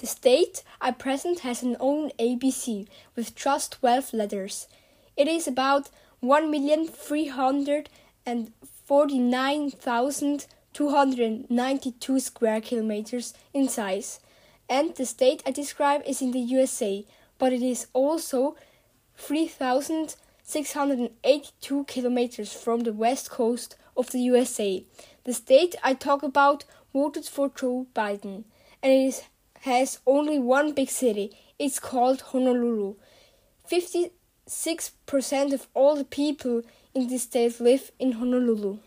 The state I present has an own ABC with just 12 letters. It is about 1,349,292 square kilometers in size. And the state I describe is in the USA, but it is also 3,682 kilometers from the west coast of the USA. The state I talk about voted for Joe Biden, and it is has only one big city. It's called Honolulu. 56% of all the people in this state live in Honolulu.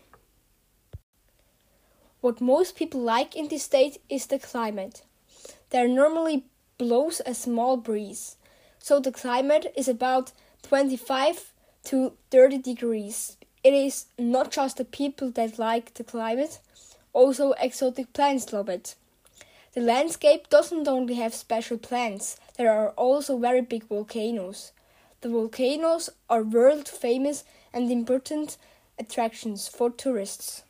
What most people like in this state is the climate. There normally blows a small breeze, so the climate is about 25 to 30 degrees. It is not just the people that like the climate, also exotic plants love it. The landscape doesn't only have special plants, there are also very big volcanoes. The volcanoes are world famous and important attractions for tourists.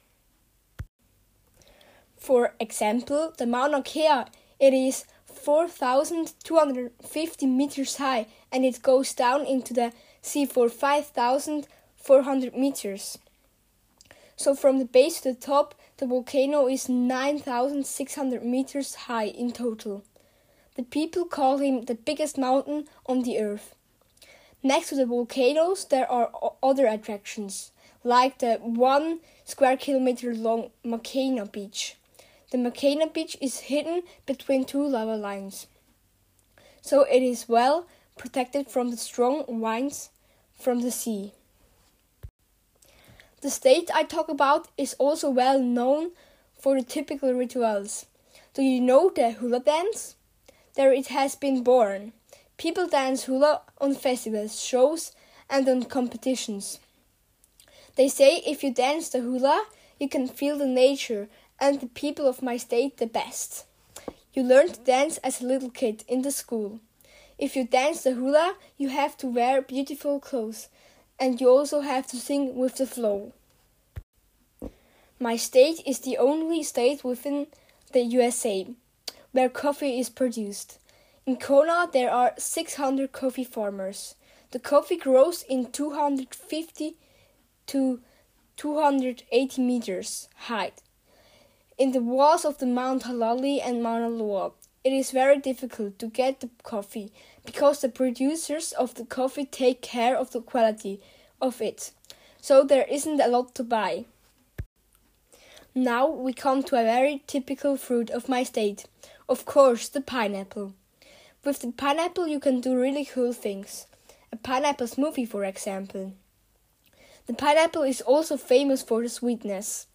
For example, the Mauna Kea, it is 4,250 meters high and it goes down into the sea for 5,400 meters. So from the base to the top, the volcano is 9,600 meters high in total. The people call him the biggest mountain on the earth. Next to the volcanoes, there are other attractions, like the one square kilometer long Makena Beach. The Makena Beach is hidden between two lava lines, so it is well protected from the strong winds from the sea. The state I talk about is also well known for the typical rituals. Do you know the hula dance? There it has been born. People dance hula on festivals, shows, and on competitions. They say if you dance the hula, you can feel the nature and the people of my state the best. You learn to dance as a little kid in the school. If you dance the hula, you have to wear beautiful clothes and you also have to sing with the flow. My state is the only state within the USA where coffee is produced. In Kona, there are 600 coffee farmers. The coffee grows in 250 to 280 meters height. In the walls of the Mount Hualalai and Mauna Loa, it is very difficult to get the coffee because the producers of the coffee take care of the quality of it, so there isn't a lot to buy. Now we come to a very typical fruit of my state, of course, the pineapple. With the pineapple, you can do really cool things. A pineapple smoothie, for example. The pineapple is also famous for the sweetness.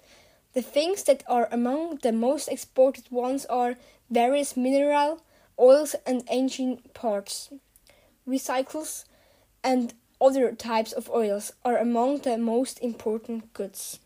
The things that are among the most exported ones are various mineral oils and engine parts. Recycles and other types of oils are among the most important goods.